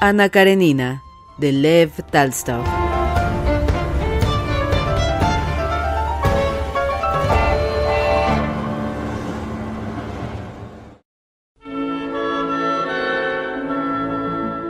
Ana Karenina, de Lev Talstov.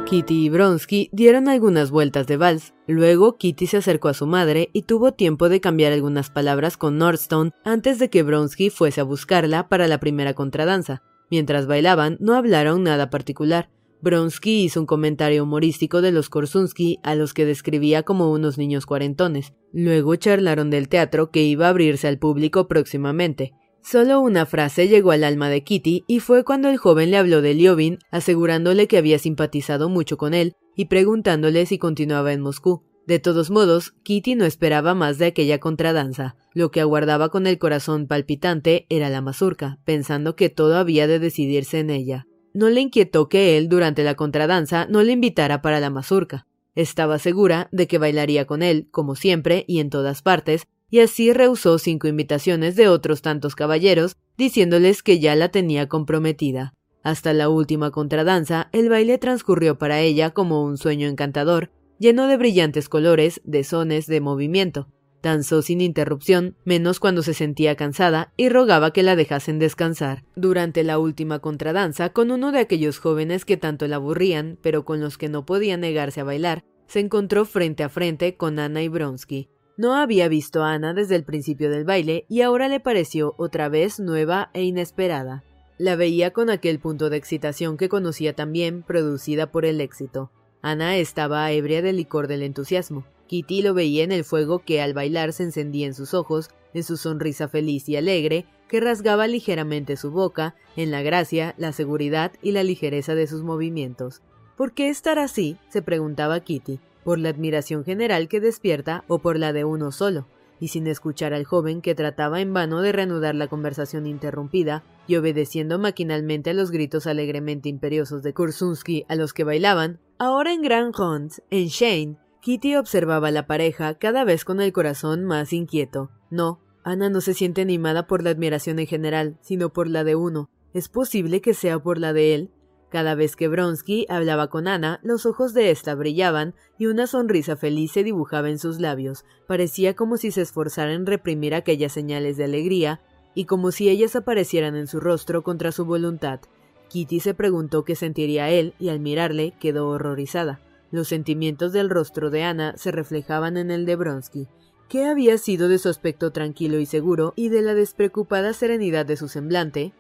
Kitty y Bronsky dieron algunas vueltas de vals. Luego Kitty se acercó a su madre y tuvo tiempo de cambiar algunas palabras con Nordstone antes de que Bronsky fuese a buscarla para la primera contradanza. Mientras bailaban, no hablaron nada particular. Bronsky hizo un comentario humorístico de los Korsunsky a los que describía como unos niños cuarentones. Luego charlaron del teatro que iba a abrirse al público próximamente. Solo una frase llegó al alma de Kitty y fue cuando el joven le habló de Liobin, asegurándole que había simpatizado mucho con él y preguntándole si continuaba en Moscú. De todos modos, Kitty no esperaba más de aquella contradanza. Lo que aguardaba con el corazón palpitante era la mazurca, pensando que todo había de decidirse en ella. No le inquietó que él, durante la contradanza, no le invitara para la mazurca. Estaba segura de que bailaría con él, como siempre y en todas partes, y así rehusó cinco invitaciones de otros tantos caballeros, diciéndoles que ya la tenía comprometida. Hasta la última contradanza, el baile transcurrió para ella como un sueño encantador, lleno de brillantes colores, de sones, de movimiento. Danzó sin interrupción, menos cuando se sentía cansada, y rogaba que la dejasen descansar. Durante la última contradanza, con uno de aquellos jóvenes que tanto la aburrían, pero con los que no podía negarse a bailar, se encontró frente a frente con Ana y Bronsky. No había visto a Ana desde el principio del baile y ahora le pareció otra vez nueva e inesperada. La veía con aquel punto de excitación que conocía también, producida por el éxito. Ana estaba ebria del licor del entusiasmo. Kitty lo veía en el fuego que al bailar se encendía en sus ojos, en su sonrisa feliz y alegre, que rasgaba ligeramente su boca, en la gracia, la seguridad y la ligereza de sus movimientos. ¿Por qué estar así? se preguntaba Kitty por la admiración general que despierta o por la de uno solo, y sin escuchar al joven que trataba en vano de reanudar la conversación interrumpida, y obedeciendo maquinalmente a los gritos alegremente imperiosos de Kursunsky a los que bailaban, ahora en Grand Hunt, en Shane, Kitty observaba a la pareja cada vez con el corazón más inquieto. No, Ana no se siente animada por la admiración en general, sino por la de uno. ¿Es posible que sea por la de él? Cada vez que Bronsky hablaba con Ana, los ojos de ésta brillaban y una sonrisa feliz se dibujaba en sus labios. Parecía como si se esforzara en reprimir aquellas señales de alegría y como si ellas aparecieran en su rostro contra su voluntad. Kitty se preguntó qué sentiría él y al mirarle quedó horrorizada. Los sentimientos del rostro de Ana se reflejaban en el de Bronsky. ¿Qué había sido de su aspecto tranquilo y seguro y de la despreocupada serenidad de su semblante?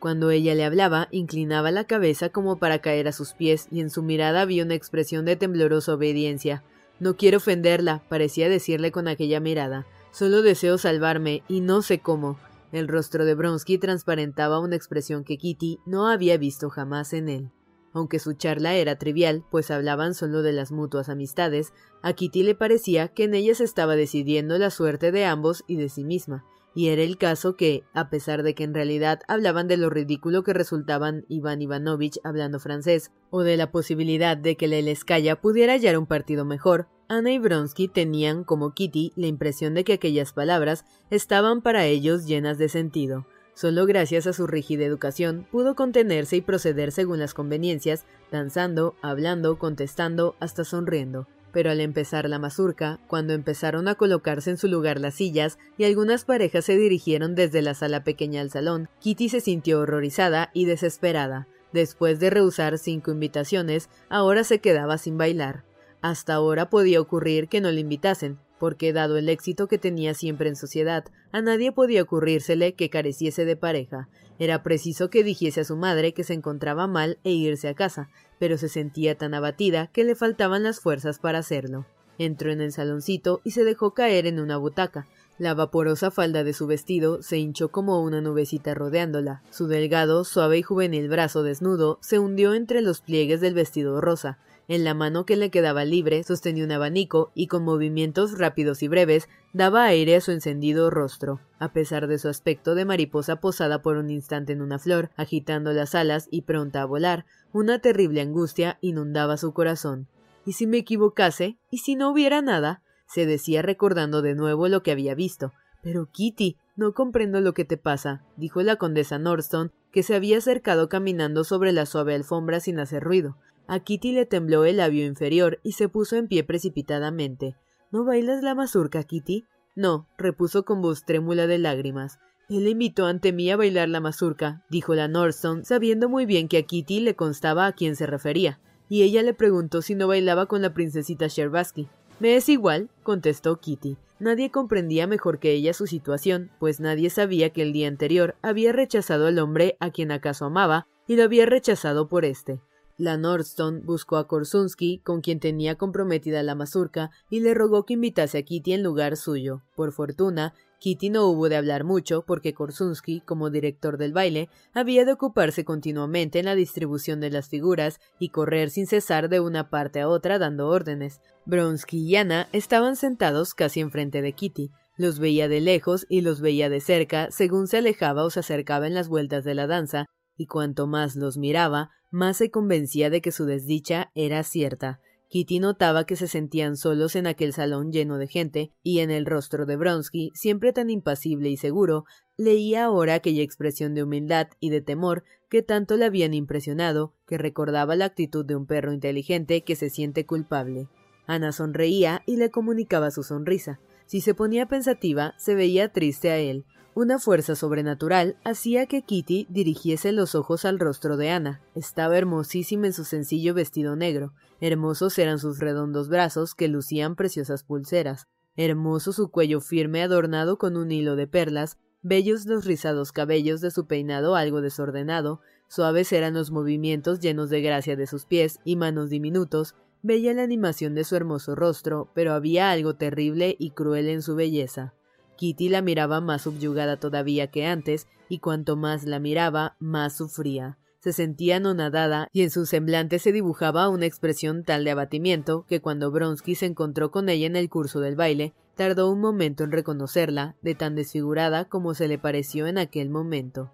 Cuando ella le hablaba, inclinaba la cabeza como para caer a sus pies y en su mirada había una expresión de temblorosa obediencia. No quiero ofenderla, parecía decirle con aquella mirada. Solo deseo salvarme y no sé cómo. El rostro de Bronsky transparentaba una expresión que Kitty no había visto jamás en él. Aunque su charla era trivial, pues hablaban solo de las mutuas amistades, a Kitty le parecía que en ellas estaba decidiendo la suerte de ambos y de sí misma, y era el caso que, a pesar de que en realidad hablaban de lo ridículo que resultaban Iván Ivanovich hablando francés, o de la posibilidad de que la Eleskaya pudiera hallar un partido mejor, Ana y Bronsky tenían, como Kitty, la impresión de que aquellas palabras estaban para ellos llenas de sentido. Solo gracias a su rígida educación pudo contenerse y proceder según las conveniencias, danzando, hablando, contestando, hasta sonriendo. Pero al empezar la mazurca, cuando empezaron a colocarse en su lugar las sillas y algunas parejas se dirigieron desde la sala pequeña al salón, Kitty se sintió horrorizada y desesperada. Después de rehusar cinco invitaciones, ahora se quedaba sin bailar. Hasta ahora podía ocurrir que no le invitasen, porque dado el éxito que tenía siempre en sociedad, a nadie podía ocurrírsele que careciese de pareja. Era preciso que dijese a su madre que se encontraba mal e irse a casa, pero se sentía tan abatida que le faltaban las fuerzas para hacerlo. Entró en el saloncito y se dejó caer en una butaca. La vaporosa falda de su vestido se hinchó como una nubecita rodeándola. Su delgado, suave y juvenil brazo desnudo se hundió entre los pliegues del vestido rosa. En la mano que le quedaba libre sostenía un abanico y con movimientos rápidos y breves daba aire a su encendido rostro. A pesar de su aspecto de mariposa posada por un instante en una flor, agitando las alas y pronta a volar, una terrible angustia inundaba su corazón. ¿Y si me equivocase? ¿Y si no hubiera nada? se decía recordando de nuevo lo que había visto. Pero Kitty, no comprendo lo que te pasa, dijo la condesa Norton, que se había acercado caminando sobre la suave alfombra sin hacer ruido. A Kitty le tembló el labio inferior y se puso en pie precipitadamente. ¿No bailas la mazurca, Kitty? No, repuso con voz trémula de lágrimas. Él invitó ante mí a bailar la mazurca, dijo la Norton, sabiendo muy bien que a Kitty le constaba a quién se refería, y ella le preguntó si no bailaba con la princesita Sherbaski. Me es igual, contestó Kitty. Nadie comprendía mejor que ella su situación, pues nadie sabía que el día anterior había rechazado al hombre a quien acaso amaba, y lo había rechazado por éste. La Nordstone buscó a Korsunsky, con quien tenía comprometida la mazurca, y le rogó que invitase a Kitty en lugar suyo. Por fortuna, Kitty no hubo de hablar mucho porque Korsunsky, como director del baile, había de ocuparse continuamente en la distribución de las figuras y correr sin cesar de una parte a otra dando órdenes. Bronsky y Anna estaban sentados casi enfrente de Kitty. Los veía de lejos y los veía de cerca según se alejaba o se acercaba en las vueltas de la danza, y cuanto más los miraba, más se convencía de que su desdicha era cierta. Kitty notaba que se sentían solos en aquel salón lleno de gente, y en el rostro de Bronsky, siempre tan impasible y seguro, leía ahora aquella expresión de humildad y de temor que tanto le habían impresionado, que recordaba la actitud de un perro inteligente que se siente culpable. Ana sonreía y le comunicaba su sonrisa. Si se ponía pensativa, se veía triste a él, una fuerza sobrenatural hacía que Kitty dirigiese los ojos al rostro de Ana. Estaba hermosísima en su sencillo vestido negro. Hermosos eran sus redondos brazos que lucían preciosas pulseras. Hermoso su cuello firme adornado con un hilo de perlas. Bellos los rizados cabellos de su peinado algo desordenado. Suaves eran los movimientos llenos de gracia de sus pies y manos diminutos. Bella la animación de su hermoso rostro, pero había algo terrible y cruel en su belleza. Kitty la miraba más subyugada todavía que antes, y cuanto más la miraba, más sufría. Se sentía anonadada y en su semblante se dibujaba una expresión tal de abatimiento que cuando Bronsky se encontró con ella en el curso del baile, tardó un momento en reconocerla, de tan desfigurada como se le pareció en aquel momento.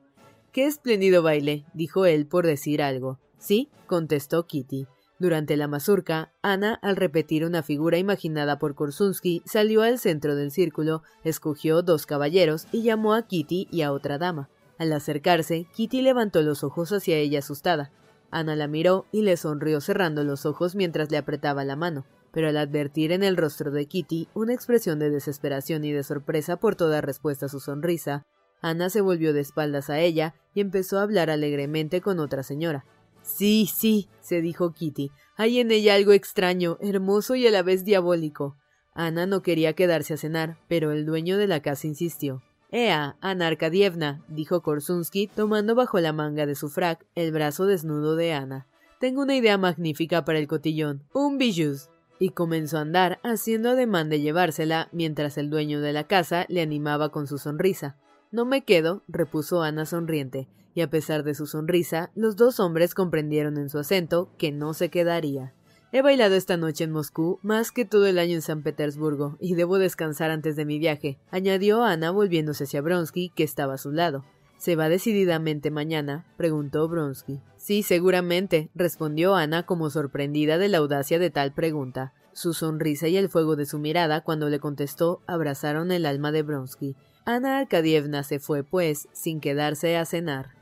Qué espléndido baile, dijo él por decir algo. Sí, contestó Kitty. Durante la mazurca, Ana, al repetir una figura imaginada por Korsunsky, salió al centro del círculo, escogió dos caballeros y llamó a Kitty y a otra dama. Al acercarse, Kitty levantó los ojos hacia ella asustada. Ana la miró y le sonrió cerrando los ojos mientras le apretaba la mano, pero al advertir en el rostro de Kitty una expresión de desesperación y de sorpresa por toda respuesta a su sonrisa, Ana se volvió de espaldas a ella y empezó a hablar alegremente con otra señora. Sí, sí, se dijo Kitty. Hay en ella algo extraño, hermoso y a la vez diabólico. Ana no quería quedarse a cenar, pero el dueño de la casa insistió. Ea, Ana Arkadievna, dijo Korsunsky, tomando bajo la manga de su frac el brazo desnudo de Ana. Tengo una idea magnífica para el cotillón. Un bijus. Y comenzó a andar, haciendo ademán de llevársela, mientras el dueño de la casa le animaba con su sonrisa. No me quedo, repuso Ana sonriente y a pesar de su sonrisa, los dos hombres comprendieron en su acento que no se quedaría. He bailado esta noche en Moscú más que todo el año en San Petersburgo y debo descansar antes de mi viaje, añadió Ana volviéndose hacia Bronsky, que estaba a su lado. ¿Se va decididamente mañana? preguntó Bronsky. Sí, seguramente, respondió Ana como sorprendida de la audacia de tal pregunta. Su sonrisa y el fuego de su mirada cuando le contestó abrazaron el alma de Bronsky. Ana Arkadievna se fue, pues, sin quedarse a cenar.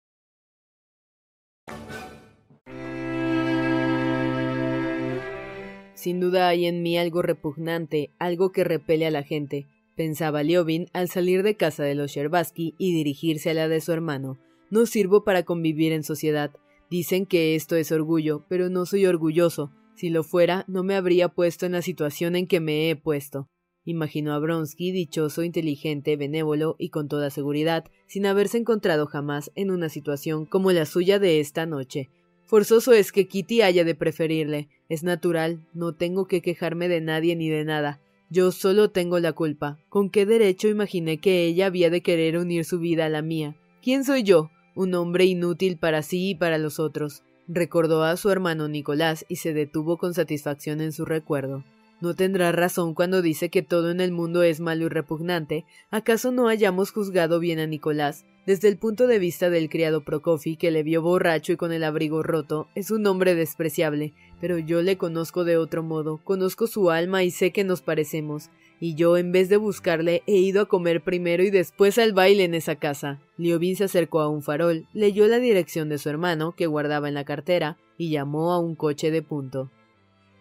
Sin duda hay en mí algo repugnante, algo que repele a la gente, pensaba Liobin al salir de casa de los Sherbaski y dirigirse a la de su hermano. No sirvo para convivir en sociedad. Dicen que esto es orgullo, pero no soy orgulloso. Si lo fuera, no me habría puesto en la situación en que me he puesto. Imaginó a Bronsky dichoso, inteligente, benévolo y con toda seguridad, sin haberse encontrado jamás en una situación como la suya de esta noche. Forzoso es que Kitty haya de preferirle. Es natural, no tengo que quejarme de nadie ni de nada. Yo solo tengo la culpa. ¿Con qué derecho imaginé que ella había de querer unir su vida a la mía? ¿Quién soy yo? Un hombre inútil para sí y para los otros. Recordó a su hermano Nicolás y se detuvo con satisfacción en su recuerdo. ¿No tendrá razón cuando dice que todo en el mundo es malo y repugnante? ¿Acaso no hayamos juzgado bien a Nicolás? Desde el punto de vista del criado Prokofi, que le vio borracho y con el abrigo roto, es un hombre despreciable, pero yo le conozco de otro modo, conozco su alma y sé que nos parecemos, y yo, en vez de buscarle, he ido a comer primero y después al baile en esa casa. Liobin se acercó a un farol, leyó la dirección de su hermano, que guardaba en la cartera, y llamó a un coche de punto.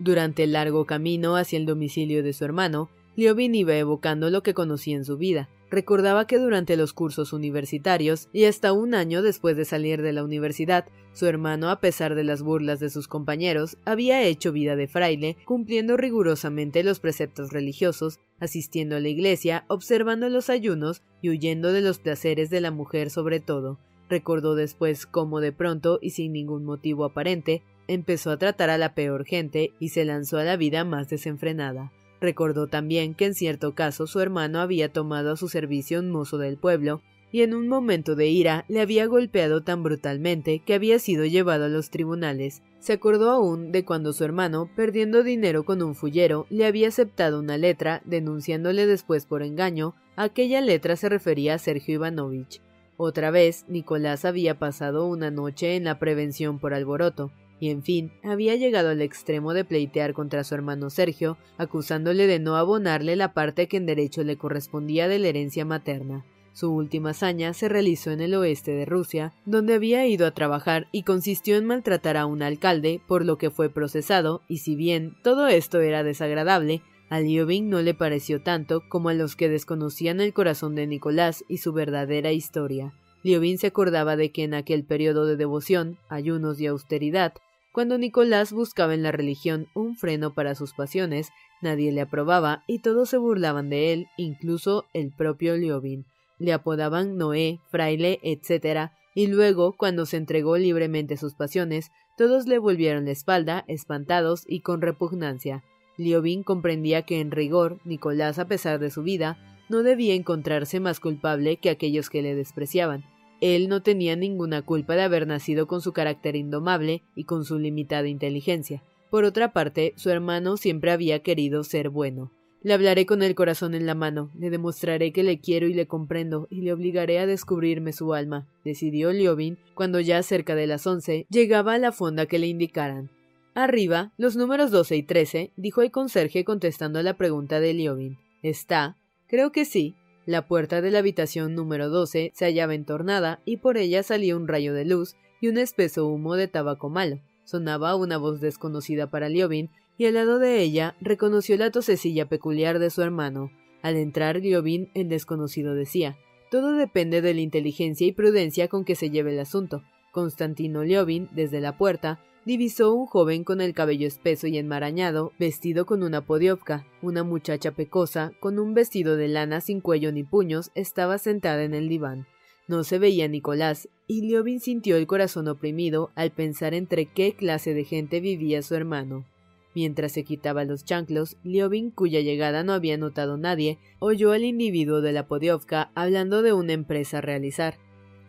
Durante el largo camino hacia el domicilio de su hermano, Liobin iba evocando lo que conocía en su vida. Recordaba que durante los cursos universitarios y hasta un año después de salir de la universidad, su hermano, a pesar de las burlas de sus compañeros, había hecho vida de fraile, cumpliendo rigurosamente los preceptos religiosos, asistiendo a la iglesia, observando los ayunos y huyendo de los placeres de la mujer sobre todo. Recordó después cómo de pronto y sin ningún motivo aparente empezó a tratar a la peor gente y se lanzó a la vida más desenfrenada. Recordó también que en cierto caso su hermano había tomado a su servicio un mozo del pueblo, y en un momento de ira le había golpeado tan brutalmente que había sido llevado a los tribunales. Se acordó aún de cuando su hermano, perdiendo dinero con un fullero, le había aceptado una letra, denunciándole después por engaño, aquella letra se refería a Sergio Ivanovich. Otra vez, Nicolás había pasado una noche en la prevención por alboroto, y en fin, había llegado al extremo de pleitear contra su hermano Sergio, acusándole de no abonarle la parte que en derecho le correspondía de la herencia materna. Su última hazaña se realizó en el oeste de Rusia, donde había ido a trabajar y consistió en maltratar a un alcalde, por lo que fue procesado, y si bien todo esto era desagradable, a Liobin no le pareció tanto como a los que desconocían el corazón de Nicolás y su verdadera historia. Liobin se acordaba de que en aquel periodo de devoción, ayunos y austeridad, cuando Nicolás buscaba en la religión un freno para sus pasiones, nadie le aprobaba y todos se burlaban de él, incluso el propio Liobin. Le apodaban Noé, fraile, etc., y luego, cuando se entregó libremente sus pasiones, todos le volvieron la espalda, espantados y con repugnancia. Liobin comprendía que en rigor, Nicolás, a pesar de su vida, no debía encontrarse más culpable que aquellos que le despreciaban, él no tenía ninguna culpa de haber nacido con su carácter indomable y con su limitada inteligencia. Por otra parte, su hermano siempre había querido ser bueno. Le hablaré con el corazón en la mano, le demostraré que le quiero y le comprendo, y le obligaré a descubrirme su alma, decidió Liobin cuando ya cerca de las once llegaba a la fonda que le indicaran. Arriba, los números doce y trece, dijo el conserje contestando a la pregunta de Liobin. ¿Está? Creo que sí, la puerta de la habitación número 12 se hallaba entornada y por ella salía un rayo de luz y un espeso humo de tabaco malo. Sonaba una voz desconocida para Liobin y al lado de ella reconoció la tosecilla peculiar de su hermano. Al entrar Liobin, el desconocido decía, todo depende de la inteligencia y prudencia con que se lleve el asunto. Constantino Liobin, desde la puerta, divisó un joven con el cabello espeso y enmarañado, vestido con una podiopka. Una muchacha pecosa, con un vestido de lana sin cuello ni puños, estaba sentada en el diván. No se veía Nicolás, y Liobin sintió el corazón oprimido al pensar entre qué clase de gente vivía su hermano. Mientras se quitaba los chanclos, Liobin, cuya llegada no había notado nadie, oyó al individuo de la Podiovka hablando de una empresa a realizar.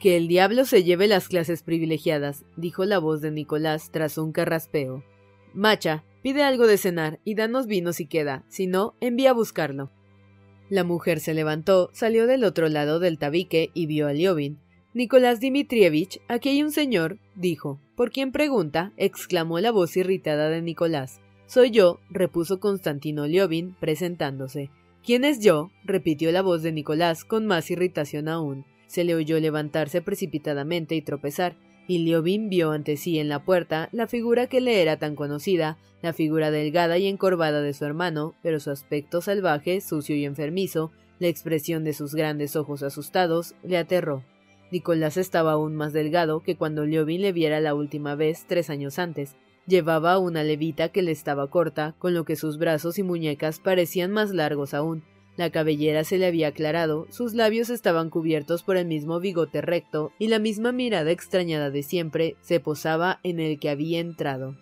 Que el diablo se lleve las clases privilegiadas, dijo la voz de Nicolás tras un carraspeo. Macha, pide algo de cenar y danos vino si queda, si no, envía a buscarlo. La mujer se levantó, salió del otro lado del tabique y vio a Liobin. Nicolás Dmitrievich, aquí hay un señor, dijo. ¿Por quién pregunta? exclamó la voz irritada de Nicolás. Soy yo, repuso Constantino Liobin, presentándose. ¿Quién es yo? repitió la voz de Nicolás con más irritación aún. Se le oyó levantarse precipitadamente y tropezar, y Liobin vio ante sí en la puerta la figura que le era tan conocida, la figura delgada y encorvada de su hermano, pero su aspecto salvaje, sucio y enfermizo, la expresión de sus grandes ojos asustados, le aterró. Nicolás estaba aún más delgado que cuando Liobin le viera la última vez tres años antes. Llevaba una levita que le estaba corta, con lo que sus brazos y muñecas parecían más largos aún, la cabellera se le había aclarado, sus labios estaban cubiertos por el mismo bigote recto, y la misma mirada extrañada de siempre se posaba en el que había entrado.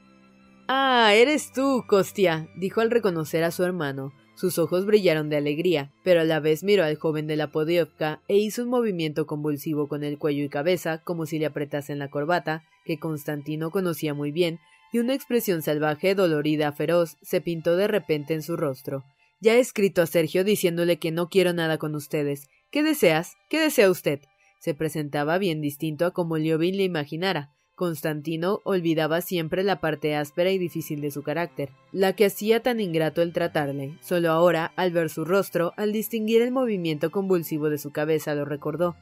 Ah, eres tú, Costia, dijo al reconocer a su hermano. Sus ojos brillaron de alegría, pero a la vez miró al joven de la Podiovka e hizo un movimiento convulsivo con el cuello y cabeza, como si le apretasen la corbata, que Constantino conocía muy bien, y una expresión salvaje, dolorida, feroz, se pintó de repente en su rostro. Ya he escrito a Sergio diciéndole que no quiero nada con ustedes. ¿Qué deseas? ¿Qué desea usted? Se presentaba bien distinto a como Liobin le imaginara. Constantino olvidaba siempre la parte áspera y difícil de su carácter, la que hacía tan ingrato el tratarle. Solo ahora, al ver su rostro, al distinguir el movimiento convulsivo de su cabeza, lo recordó.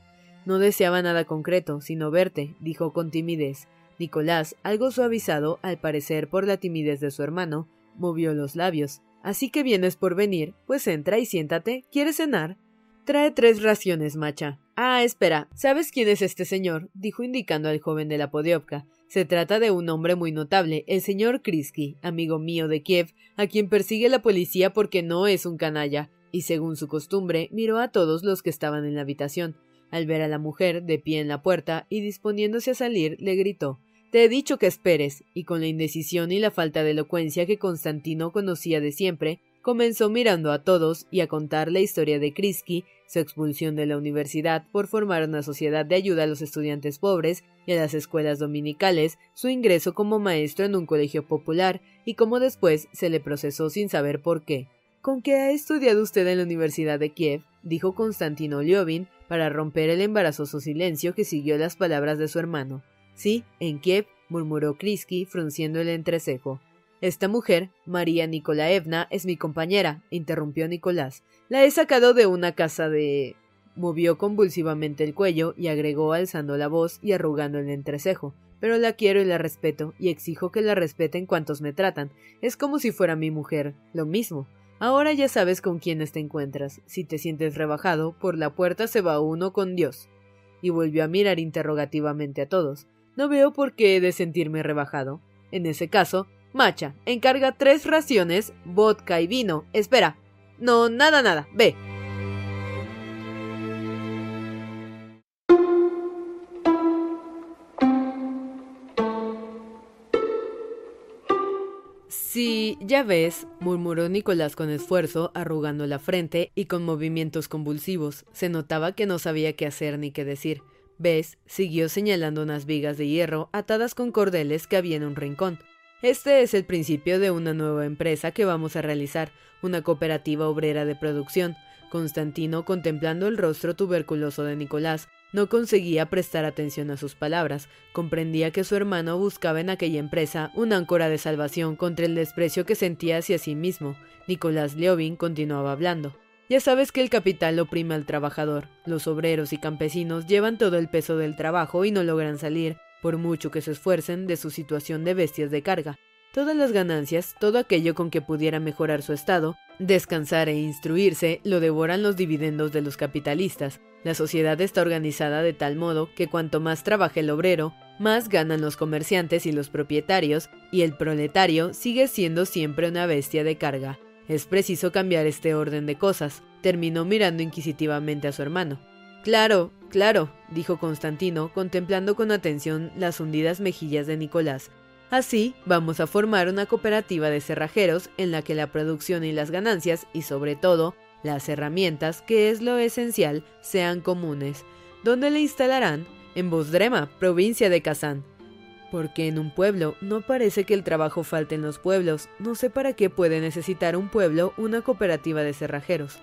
No deseaba nada concreto, sino verte, dijo con timidez. Nicolás, algo suavizado, al parecer por la timidez de su hermano, movió los labios. Así que vienes por venir, pues entra y siéntate. ¿Quieres cenar? Trae tres raciones, macha. Ah, espera, ¿sabes quién es este señor? dijo indicando al joven de la Podiopka. Se trata de un hombre muy notable, el señor Krisky, amigo mío de Kiev, a quien persigue la policía porque no es un canalla, y según su costumbre, miró a todos los que estaban en la habitación. Al ver a la mujer de pie en la puerta y disponiéndose a salir, le gritó te he dicho que esperes, y con la indecisión y la falta de elocuencia que Constantino conocía de siempre, comenzó mirando a todos y a contar la historia de Krisky, su expulsión de la universidad por formar una sociedad de ayuda a los estudiantes pobres y a las escuelas dominicales, su ingreso como maestro en un colegio popular y cómo después se le procesó sin saber por qué. ¿Con qué ha estudiado usted en la Universidad de Kiev? dijo Constantino Liobin para romper el embarazoso silencio que siguió las palabras de su hermano. Sí, en Kiev, murmuró Krisky, frunciendo el entrecejo. Esta mujer, María Nikolaevna, es mi compañera, interrumpió Nicolás. La he sacado de una casa de. movió convulsivamente el cuello y agregó alzando la voz y arrugando el entrecejo. Pero la quiero y la respeto, y exijo que la respeten cuantos me tratan. Es como si fuera mi mujer. Lo mismo. Ahora ya sabes con quiénes te encuentras. Si te sientes rebajado, por la puerta se va uno con Dios. Y volvió a mirar interrogativamente a todos. No veo por qué he de sentirme rebajado. En ese caso, Macha, encarga tres raciones, vodka y vino. Espera. No, nada, nada. Ve. Sí, ya ves, murmuró Nicolás con esfuerzo, arrugando la frente y con movimientos convulsivos. Se notaba que no sabía qué hacer ni qué decir. Bess siguió señalando unas vigas de hierro atadas con cordeles que había en un rincón. Este es el principio de una nueva empresa que vamos a realizar, una cooperativa obrera de producción. Constantino, contemplando el rostro tuberculoso de Nicolás, no conseguía prestar atención a sus palabras, comprendía que su hermano buscaba en aquella empresa una áncora de salvación contra el desprecio que sentía hacia sí mismo. Nicolás Leovin continuaba hablando. Ya sabes que el capital oprime al trabajador. Los obreros y campesinos llevan todo el peso del trabajo y no logran salir, por mucho que se esfuercen, de su situación de bestias de carga. Todas las ganancias, todo aquello con que pudiera mejorar su estado, descansar e instruirse, lo devoran los dividendos de los capitalistas. La sociedad está organizada de tal modo que cuanto más trabaja el obrero, más ganan los comerciantes y los propietarios, y el proletario sigue siendo siempre una bestia de carga. Es preciso cambiar este orden de cosas. Terminó mirando inquisitivamente a su hermano. Claro, claro, dijo Constantino, contemplando con atención las hundidas mejillas de Nicolás. Así, vamos a formar una cooperativa de cerrajeros en la que la producción y las ganancias, y sobre todo, las herramientas, que es lo esencial, sean comunes. ¿Dónde le instalarán? En Bosdrema, provincia de Kazán. Porque en un pueblo no parece que el trabajo falte en los pueblos. No sé para qué puede necesitar un pueblo una cooperativa de cerrajeros.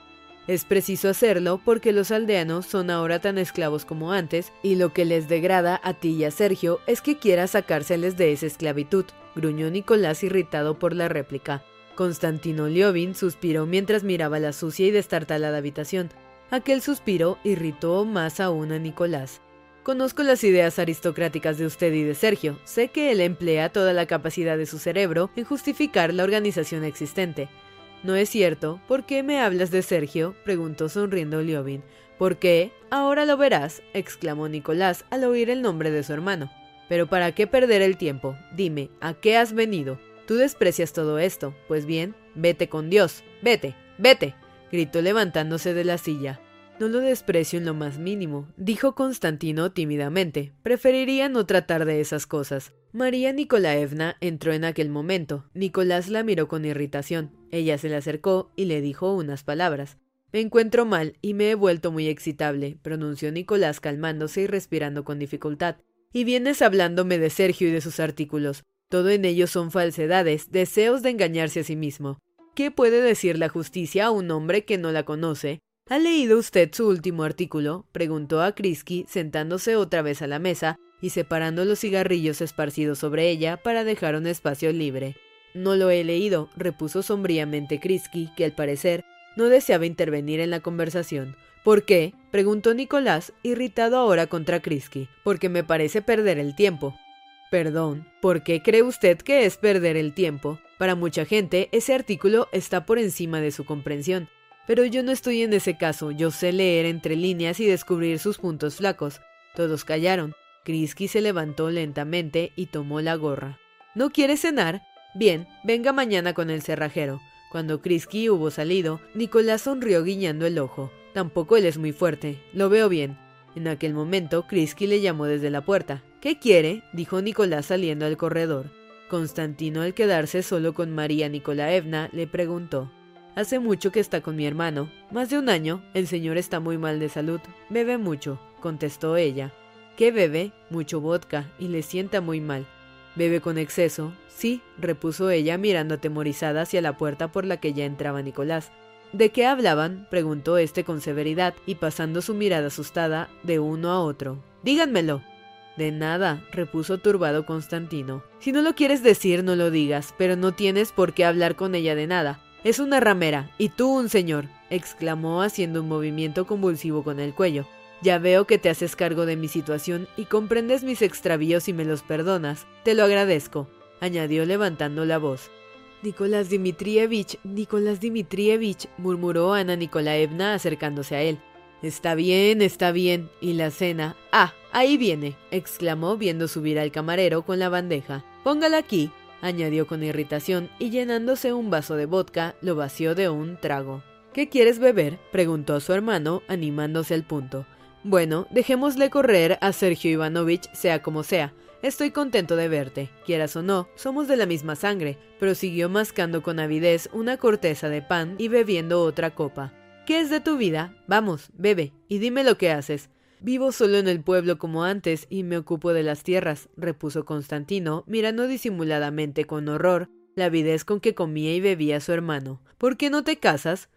Es preciso hacerlo porque los aldeanos son ahora tan esclavos como antes, y lo que les degrada a ti y a Sergio es que quiera sacárseles de esa esclavitud, gruñó Nicolás irritado por la réplica. Constantino Liovin suspiró mientras miraba la sucia y destartalada habitación. Aquel suspiro irritó más aún a Nicolás. Conozco las ideas aristocráticas de usted y de Sergio. Sé que él emplea toda la capacidad de su cerebro en justificar la organización existente. ¿No es cierto? ¿Por qué me hablas de Sergio? preguntó sonriendo Liobin. ¿Por qué? Ahora lo verás, exclamó Nicolás al oír el nombre de su hermano. Pero ¿para qué perder el tiempo? Dime, ¿a qué has venido? Tú desprecias todo esto. Pues bien, vete con Dios. Vete, vete. gritó levantándose de la silla. No lo desprecio en lo más mínimo, dijo Constantino tímidamente. Preferiría no tratar de esas cosas. María Nikolaevna entró en aquel momento. Nicolás la miró con irritación. Ella se le acercó y le dijo unas palabras. Me encuentro mal y me he vuelto muy excitable, pronunció Nicolás calmándose y respirando con dificultad. Y vienes hablándome de Sergio y de sus artículos. Todo en ellos son falsedades, deseos de engañarse a sí mismo. ¿Qué puede decir la justicia a un hombre que no la conoce? ¿Ha leído usted su último artículo? preguntó a Krisky, sentándose otra vez a la mesa y separando los cigarrillos esparcidos sobre ella para dejar un espacio libre. No lo he leído, repuso sombríamente Krisky, que al parecer no deseaba intervenir en la conversación. ¿Por qué? preguntó Nicolás, irritado ahora contra Krisky. Porque me parece perder el tiempo. Perdón, ¿por qué cree usted que es perder el tiempo? Para mucha gente, ese artículo está por encima de su comprensión. Pero yo no estoy en ese caso, yo sé leer entre líneas y descubrir sus puntos flacos. Todos callaron. Krisky se levantó lentamente y tomó la gorra. ¿No quiere cenar? Bien, venga mañana con el cerrajero. Cuando Krisky hubo salido, Nicolás sonrió guiñando el ojo. Tampoco él es muy fuerte, lo veo bien. En aquel momento, Krisky le llamó desde la puerta. ¿Qué quiere? dijo Nicolás saliendo al corredor. Constantino, al quedarse solo con María Nikolaevna, le preguntó. Hace mucho que está con mi hermano. Más de un año. El señor está muy mal de salud. Bebe mucho, contestó ella. ¿Qué bebe? Mucho vodka, y le sienta muy mal. ¿Bebe con exceso? Sí, repuso ella mirando atemorizada hacia la puerta por la que ya entraba Nicolás. ¿De qué hablaban? preguntó éste con severidad y pasando su mirada asustada de uno a otro. Díganmelo. De nada, repuso turbado Constantino. Si no lo quieres decir, no lo digas, pero no tienes por qué hablar con ella de nada. Es una ramera, y tú un señor, exclamó haciendo un movimiento convulsivo con el cuello. Ya veo que te haces cargo de mi situación y comprendes mis extravíos y me los perdonas. Te lo agradezco, añadió levantando la voz. Nicolás Dmitrievich, Nicolás Dmitrievich, murmuró Ana Nikolaevna acercándose a él. Está bien, está bien. ¿Y la cena? Ah, ahí viene, exclamó viendo subir al camarero con la bandeja. Póngala aquí, añadió con irritación y llenándose un vaso de vodka, lo vació de un trago. ¿Qué quieres beber? preguntó a su hermano, animándose al punto. Bueno, dejémosle correr a Sergio Ivanovich, sea como sea. Estoy contento de verte. Quieras o no, somos de la misma sangre, prosiguió mascando con avidez una corteza de pan y bebiendo otra copa. ¿Qué es de tu vida? Vamos, bebe, y dime lo que haces. Vivo solo en el pueblo como antes y me ocupo de las tierras, repuso Constantino, mirando disimuladamente con horror la avidez con que comía y bebía su hermano. ¿Por qué no te casas?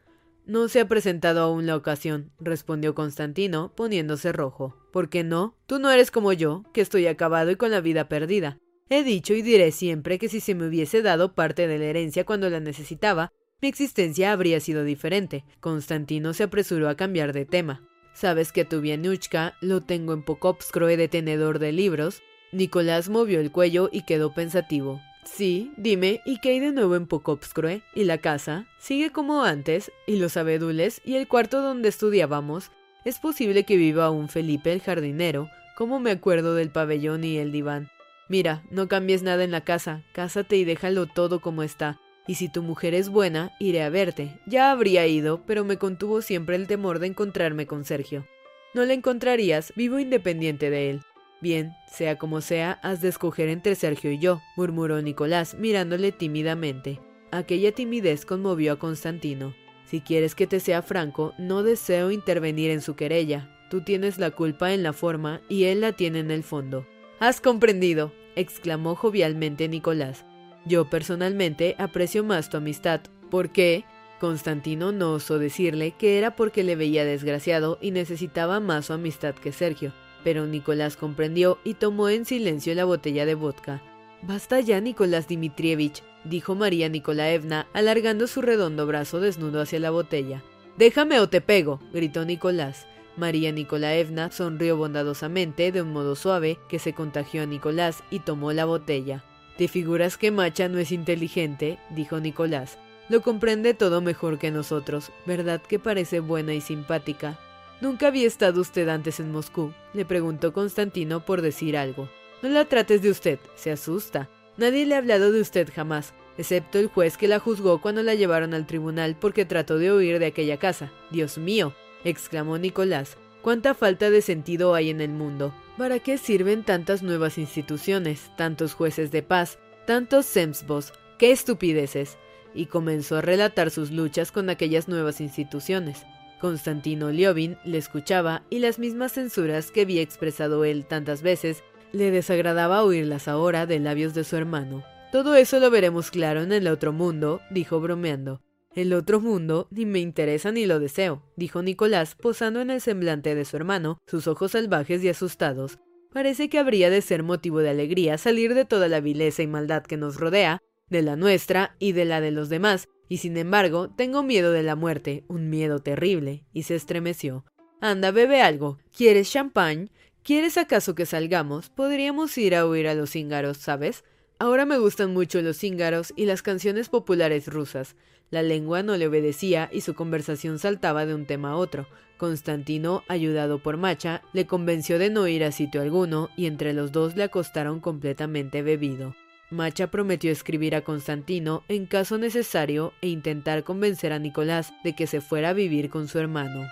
No se ha presentado aún la ocasión, respondió Constantino, poniéndose rojo. ¿Por qué no? Tú no eres como yo, que estoy acabado y con la vida perdida. He dicho y diré siempre que si se me hubiese dado parte de la herencia cuando la necesitaba, mi existencia habría sido diferente. Constantino se apresuró a cambiar de tema. Sabes que tu Vianuchka lo tengo en Pokopskroe de tenedor de libros. Nicolás movió el cuello y quedó pensativo. Sí, dime, ¿y qué hay de nuevo en Pocopscroe? ¿Y la casa? ¿Sigue como antes? ¿Y los abedules? ¿Y el cuarto donde estudiábamos? Es posible que viva aún Felipe el jardinero, como me acuerdo del pabellón y el diván. Mira, no cambies nada en la casa, cásate y déjalo todo como está. Y si tu mujer es buena, iré a verte. Ya habría ido, pero me contuvo siempre el temor de encontrarme con Sergio. No le encontrarías, vivo independiente de él. Bien, sea como sea, has de escoger entre Sergio y yo, murmuró Nicolás, mirándole tímidamente. Aquella timidez conmovió a Constantino. Si quieres que te sea franco, no deseo intervenir en su querella. Tú tienes la culpa en la forma y él la tiene en el fondo. Has comprendido, exclamó jovialmente Nicolás. Yo personalmente aprecio más tu amistad. ¿Por qué? Constantino no osó decirle que era porque le veía desgraciado y necesitaba más su amistad que Sergio pero Nicolás comprendió y tomó en silencio la botella de vodka. Basta ya, Nicolás Dmitrievich, dijo María Nikolaevna, alargando su redondo brazo desnudo hacia la botella. Déjame o te pego, gritó Nicolás. María Nikolaevna sonrió bondadosamente de un modo suave que se contagió a Nicolás y tomó la botella. ¿Te figuras que Macha no es inteligente? dijo Nicolás. Lo comprende todo mejor que nosotros, ¿verdad que parece buena y simpática? ¿Nunca había estado usted antes en Moscú? le preguntó Constantino por decir algo. No la trates de usted, se asusta. Nadie le ha hablado de usted jamás, excepto el juez que la juzgó cuando la llevaron al tribunal porque trató de huir de aquella casa. Dios mío, exclamó Nicolás, cuánta falta de sentido hay en el mundo. ¿Para qué sirven tantas nuevas instituciones, tantos jueces de paz, tantos Semsbos? ¡Qué estupideces! Y comenzó a relatar sus luchas con aquellas nuevas instituciones. Constantino Liobin le escuchaba y las mismas censuras que había expresado él tantas veces le desagradaba oírlas ahora de labios de su hermano. Todo eso lo veremos claro en el otro mundo, dijo bromeando. El otro mundo ni me interesa ni lo deseo, dijo Nicolás, posando en el semblante de su hermano, sus ojos salvajes y asustados. Parece que habría de ser motivo de alegría salir de toda la vileza y maldad que nos rodea, de la nuestra y de la de los demás, y sin embargo, tengo miedo de la muerte, un miedo terrible, y se estremeció. Anda, bebe algo. ¿Quieres champán? ¿Quieres acaso que salgamos? Podríamos ir a oír a los cíngaros, ¿sabes? Ahora me gustan mucho los cíngaros y las canciones populares rusas. La lengua no le obedecía y su conversación saltaba de un tema a otro. Constantino, ayudado por Macha, le convenció de no ir a sitio alguno y entre los dos le acostaron completamente bebido. Macha prometió escribir a Constantino en caso necesario e intentar convencer a Nicolás de que se fuera a vivir con su hermano.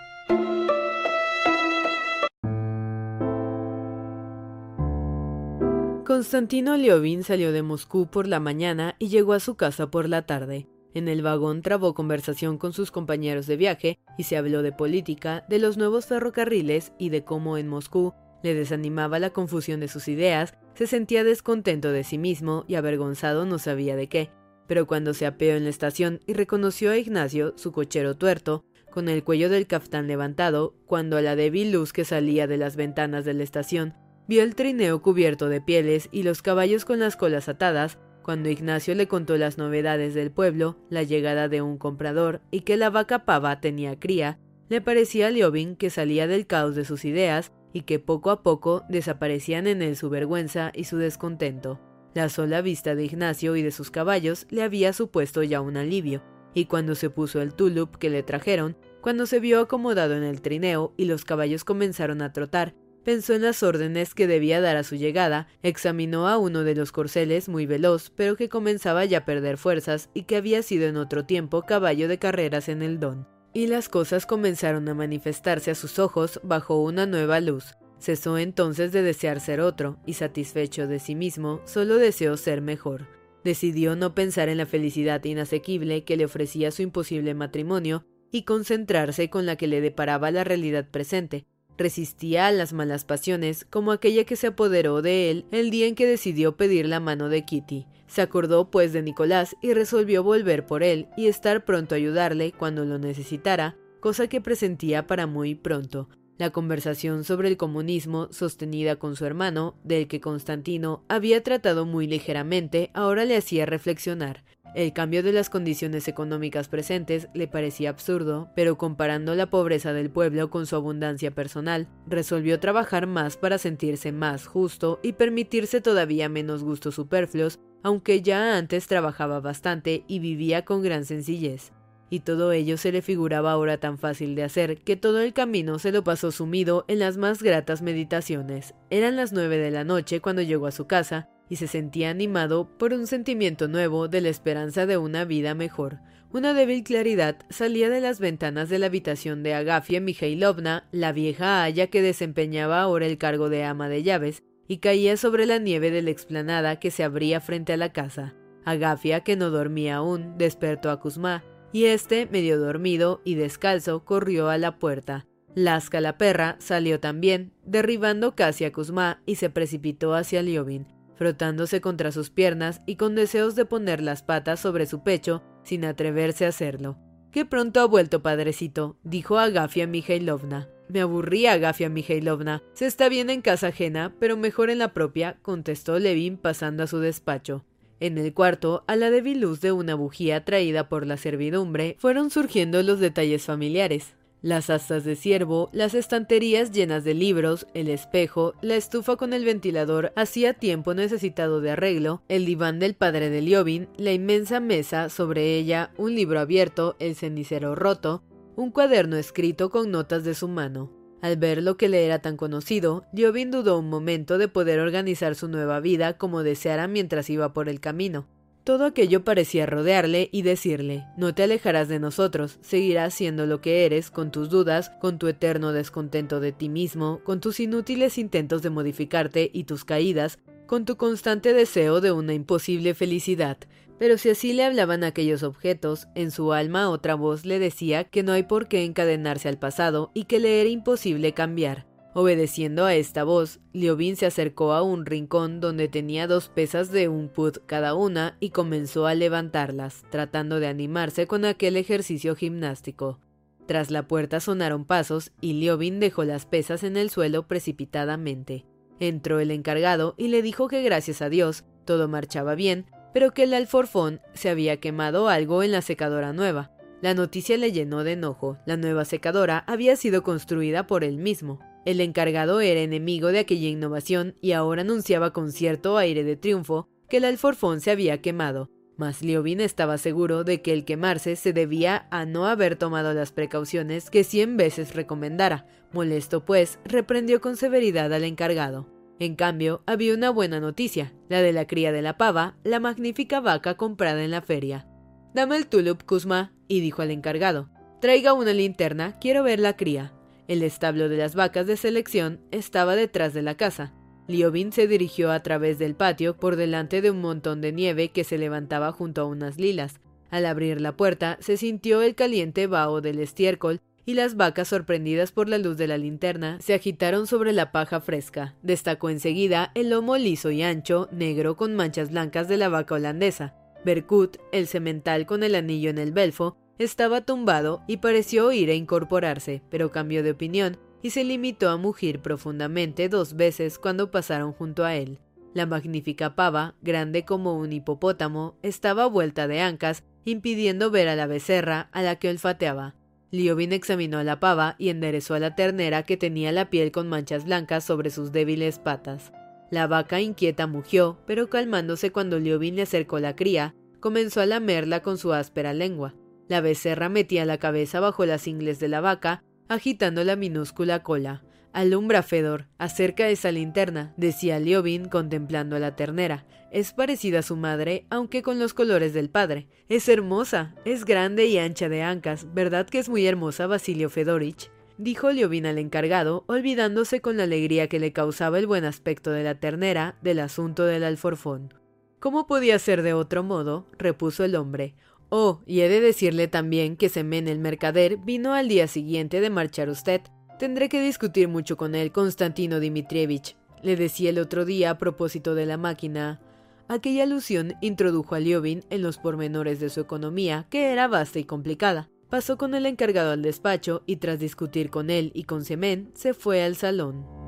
Constantino Liovin salió de Moscú por la mañana y llegó a su casa por la tarde. En el vagón trabó conversación con sus compañeros de viaje y se habló de política, de los nuevos ferrocarriles y de cómo en Moscú le desanimaba la confusión de sus ideas, se sentía descontento de sí mismo y avergonzado no sabía de qué. Pero cuando se apeó en la estación y reconoció a Ignacio, su cochero tuerto, con el cuello del caftán levantado, cuando a la débil luz que salía de las ventanas de la estación vio el trineo cubierto de pieles y los caballos con las colas atadas, cuando Ignacio le contó las novedades del pueblo, la llegada de un comprador y que la vaca pava tenía cría, le parecía a Liobin que salía del caos de sus ideas y que poco a poco desaparecían en él su vergüenza y su descontento. La sola vista de Ignacio y de sus caballos le había supuesto ya un alivio, y cuando se puso el tulup que le trajeron, cuando se vio acomodado en el trineo y los caballos comenzaron a trotar, pensó en las órdenes que debía dar a su llegada, examinó a uno de los corceles muy veloz, pero que comenzaba ya a perder fuerzas y que había sido en otro tiempo caballo de carreras en el Don y las cosas comenzaron a manifestarse a sus ojos bajo una nueva luz. Cesó entonces de desear ser otro, y satisfecho de sí mismo, solo deseó ser mejor. Decidió no pensar en la felicidad inasequible que le ofrecía su imposible matrimonio y concentrarse con la que le deparaba la realidad presente. Resistía a las malas pasiones como aquella que se apoderó de él el día en que decidió pedir la mano de Kitty. Se acordó pues de Nicolás y resolvió volver por él y estar pronto a ayudarle cuando lo necesitara, cosa que presentía para muy pronto. La conversación sobre el comunismo, sostenida con su hermano, del que Constantino había tratado muy ligeramente, ahora le hacía reflexionar. El cambio de las condiciones económicas presentes le parecía absurdo, pero comparando la pobreza del pueblo con su abundancia personal, resolvió trabajar más para sentirse más justo y permitirse todavía menos gustos superfluos aunque ya antes trabajaba bastante y vivía con gran sencillez. Y todo ello se le figuraba ahora tan fácil de hacer que todo el camino se lo pasó sumido en las más gratas meditaciones. Eran las nueve de la noche cuando llegó a su casa y se sentía animado por un sentimiento nuevo de la esperanza de una vida mejor. Una débil claridad salía de las ventanas de la habitación de Agafia Mikhailovna, la vieja haya que desempeñaba ahora el cargo de ama de llaves, y caía sobre la nieve de la explanada que se abría frente a la casa. Agafia, que no dormía aún, despertó a Kuzma, y éste, medio dormido y descalzo, corrió a la puerta. Lasca la perra salió también, derribando casi a Kuzma, y se precipitó hacia Liobin, frotándose contra sus piernas y con deseos de poner las patas sobre su pecho, sin atreverse a hacerlo. Qué pronto ha vuelto, padrecito, dijo Agafia Mijailovna. Me aburría, Agafia Mijailovna. Se está bien en casa ajena, pero mejor en la propia, contestó Levin pasando a su despacho. En el cuarto, a la débil luz de una bujía traída por la servidumbre, fueron surgiendo los detalles familiares. Las astas de ciervo, las estanterías llenas de libros, el espejo, la estufa con el ventilador hacía tiempo necesitado de arreglo, el diván del padre de Liobin, la inmensa mesa, sobre ella un libro abierto, el cenicero roto, un cuaderno escrito con notas de su mano. Al ver lo que le era tan conocido, Liobin dudó un momento de poder organizar su nueva vida como deseara mientras iba por el camino. Todo aquello parecía rodearle y decirle, no te alejarás de nosotros, seguirás siendo lo que eres, con tus dudas, con tu eterno descontento de ti mismo, con tus inútiles intentos de modificarte y tus caídas, con tu constante deseo de una imposible felicidad. Pero si así le hablaban aquellos objetos, en su alma otra voz le decía que no hay por qué encadenarse al pasado y que le era imposible cambiar. Obedeciendo a esta voz, Liobin se acercó a un rincón donde tenía dos pesas de un pud cada una y comenzó a levantarlas, tratando de animarse con aquel ejercicio gimnástico. Tras la puerta sonaron pasos y Liobin dejó las pesas en el suelo precipitadamente. Entró el encargado y le dijo que gracias a Dios todo marchaba bien, pero que el alforfón se había quemado algo en la secadora nueva. La noticia le llenó de enojo. La nueva secadora había sido construida por él mismo. El encargado era enemigo de aquella innovación y ahora anunciaba con cierto aire de triunfo que el alforfón se había quemado. Mas Liobin estaba seguro de que el quemarse se debía a no haber tomado las precauciones que cien veces recomendara. Molesto, pues, reprendió con severidad al encargado. En cambio, había una buena noticia, la de la cría de la pava, la magnífica vaca comprada en la feria. Dame el tulip, Kuzma, y dijo al encargado. Traiga una linterna, quiero ver la cría. El establo de las vacas de selección estaba detrás de la casa. Liobin se dirigió a través del patio por delante de un montón de nieve que se levantaba junto a unas lilas. Al abrir la puerta se sintió el caliente vaho del estiércol y las vacas, sorprendidas por la luz de la linterna, se agitaron sobre la paja fresca. Destacó enseguida el lomo liso y ancho, negro con manchas blancas de la vaca holandesa. Berkut, el semental con el anillo en el belfo, estaba tumbado y pareció ir a incorporarse, pero cambió de opinión y se limitó a mugir profundamente dos veces cuando pasaron junto a él. La magnífica pava, grande como un hipopótamo, estaba vuelta de ancas, impidiendo ver a la becerra a la que olfateaba. Liobin examinó a la pava y enderezó a la ternera que tenía la piel con manchas blancas sobre sus débiles patas. La vaca inquieta mugió, pero calmándose cuando Liobin le acercó la cría, comenzó a lamerla con su áspera lengua. La becerra metía la cabeza bajo las ingles de la vaca, agitando la minúscula cola. Alumbra, Fedor, acerca esa linterna, decía Liobin contemplando a la ternera. Es parecida a su madre, aunque con los colores del padre. Es hermosa, es grande y ancha de ancas. ¿Verdad que es muy hermosa, Basilio Fedorich? dijo Liobin al encargado, olvidándose con la alegría que le causaba el buen aspecto de la ternera del asunto del alforfón. ¿Cómo podía ser de otro modo? repuso el hombre. Oh, y he de decirle también que Semen el mercader vino al día siguiente de marchar usted. Tendré que discutir mucho con él, Constantino Dmitrievich. Le decía el otro día a propósito de la máquina. Aquella alusión introdujo a Liobin en los pormenores de su economía, que era vasta y complicada. Pasó con el encargado al despacho y tras discutir con él y con Semen, se fue al salón.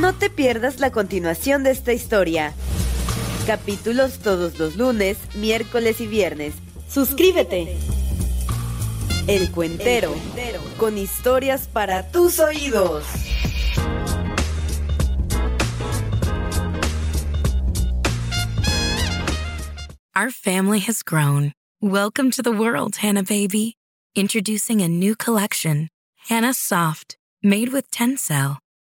No te pierdas la continuación de esta historia. Capítulos todos los lunes, miércoles y viernes. Suscríbete. El Cuentero, con historias para tus oídos. Our family has grown. Welcome to the world, Hannah Baby. Introducing a new collection, Hannah Soft, made with Tencel.